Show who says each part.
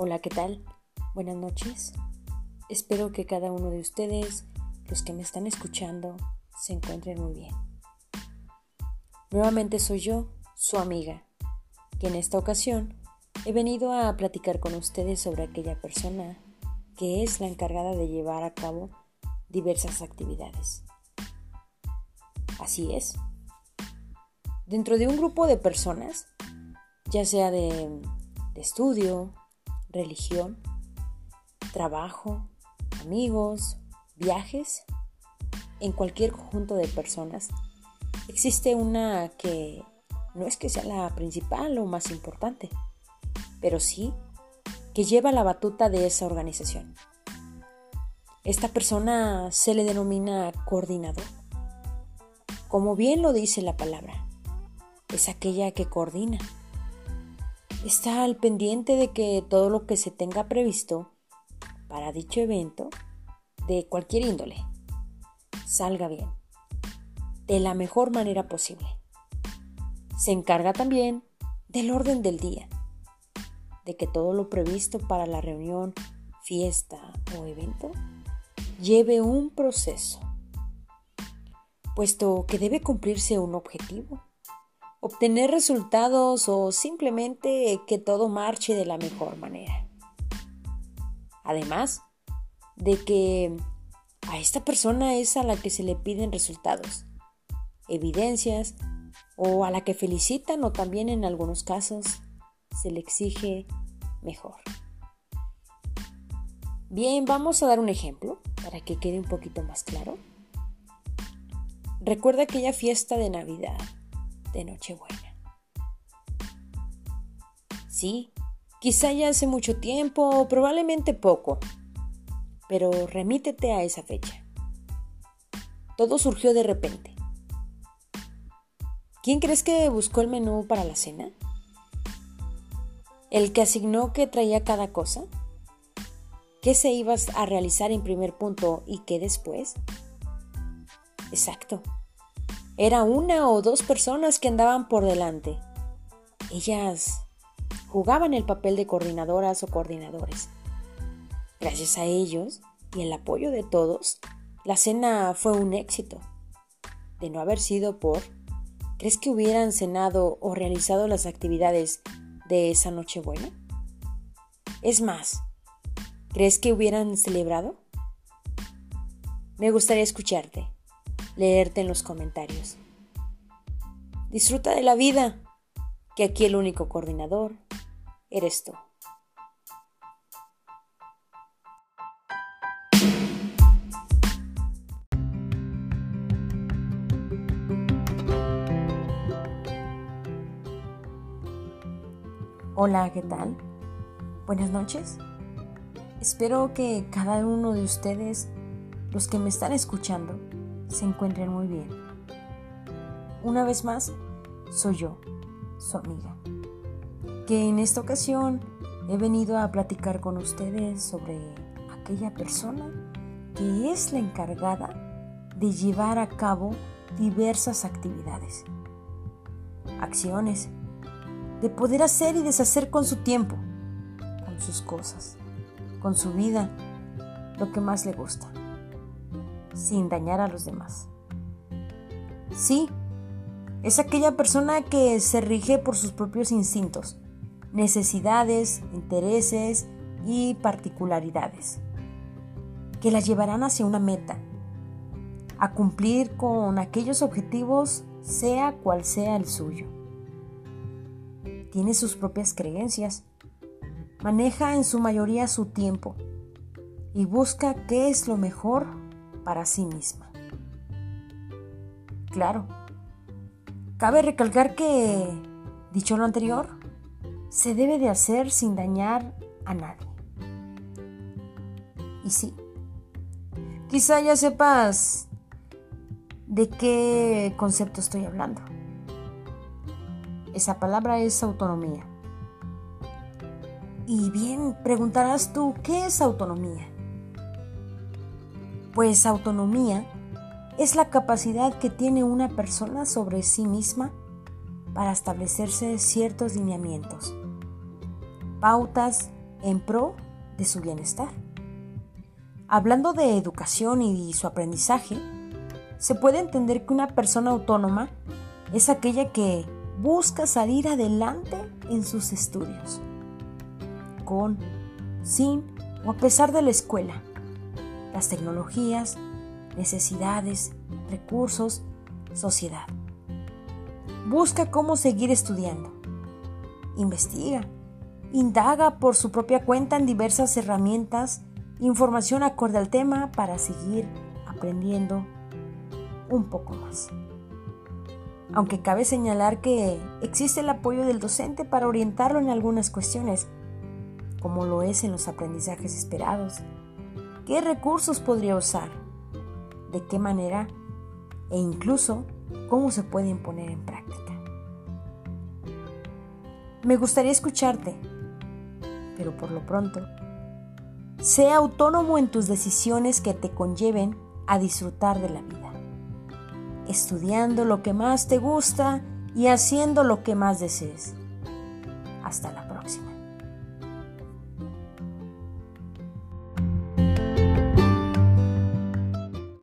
Speaker 1: Hola, ¿qué tal? Buenas noches. Espero que cada uno de ustedes, los que me están escuchando, se encuentren muy bien. Nuevamente soy yo, su amiga, que en esta ocasión he venido a platicar con ustedes sobre aquella persona que es la encargada de llevar a cabo diversas actividades. Así es. Dentro de un grupo de personas, ya sea de, de estudio, religión, trabajo, amigos, viajes, en cualquier conjunto de personas, existe una que no es que sea la principal o más importante, pero sí que lleva la batuta de esa organización. Esta persona se le denomina coordinador. Como bien lo dice la palabra, es aquella que coordina, está al pendiente de que todo lo que se tenga previsto para dicho evento, de cualquier índole, salga bien, de la mejor manera posible. Se encarga también del orden del día, de que todo lo previsto para la reunión, fiesta o evento lleve un proceso, puesto que debe cumplirse un objetivo obtener resultados o simplemente que todo marche de la mejor manera. Además de que a esta persona es a la que se le piden resultados, evidencias o a la que felicitan o también en algunos casos se le exige mejor. Bien, vamos a dar un ejemplo para que quede un poquito más claro. Recuerda aquella fiesta de Navidad de Nochebuena. Sí, quizá ya hace mucho tiempo o probablemente poco, pero remítete a esa fecha. Todo surgió de repente. ¿Quién crees que buscó el menú para la cena? ¿El que asignó que traía cada cosa? ¿Qué se ibas a realizar en primer punto y qué después? Exacto, era una o dos personas que andaban por delante. Ellas jugaban el papel de coordinadoras o coordinadores. Gracias a ellos y el apoyo de todos, la cena fue un éxito. De no haber sido por, ¿crees que hubieran cenado o realizado las actividades de esa Nochebuena? Es más, ¿crees que hubieran celebrado? Me gustaría escucharte leerte en los comentarios. Disfruta de la vida, que aquí el único coordinador eres tú. Hola, ¿qué tal? Buenas noches. Espero que cada uno de ustedes, los que me están escuchando, se encuentren muy bien. Una vez más, soy yo, su amiga, que en esta ocasión he venido a platicar con ustedes sobre aquella persona que es la encargada de llevar a cabo diversas actividades, acciones, de poder hacer y deshacer con su tiempo, con sus cosas, con su vida, lo que más le gusta sin dañar a los demás. Sí, es aquella persona que se rige por sus propios instintos, necesidades, intereses y particularidades, que la llevarán hacia una meta, a cumplir con aquellos objetivos sea cual sea el suyo. Tiene sus propias creencias, maneja en su mayoría su tiempo y busca qué es lo mejor para sí misma. Claro, cabe recalcar que, dicho lo anterior, se debe de hacer sin dañar a nadie. Y sí, quizá ya sepas de qué concepto estoy hablando. Esa palabra es autonomía. Y bien, preguntarás tú, ¿qué es autonomía? Pues autonomía es la capacidad que tiene una persona sobre sí misma para establecerse ciertos lineamientos, pautas en pro de su bienestar. Hablando de educación y su aprendizaje, se puede entender que una persona autónoma es aquella que busca salir adelante en sus estudios, con, sin o a pesar de la escuela, las tecnologías, necesidades, recursos, sociedad. Busca cómo seguir estudiando. Investiga. Indaga por su propia cuenta en diversas herramientas, información acorde al tema para seguir aprendiendo un poco más. Aunque cabe señalar que existe el apoyo del docente para orientarlo en algunas cuestiones, como lo es en los aprendizajes esperados. ¿Qué recursos podría usar? ¿De qué manera? E incluso cómo se pueden poner en práctica. Me gustaría escucharte, pero por lo pronto, sea autónomo en tus decisiones que te conlleven a disfrutar de la vida, estudiando lo que más te gusta y haciendo lo que más desees. Hasta la.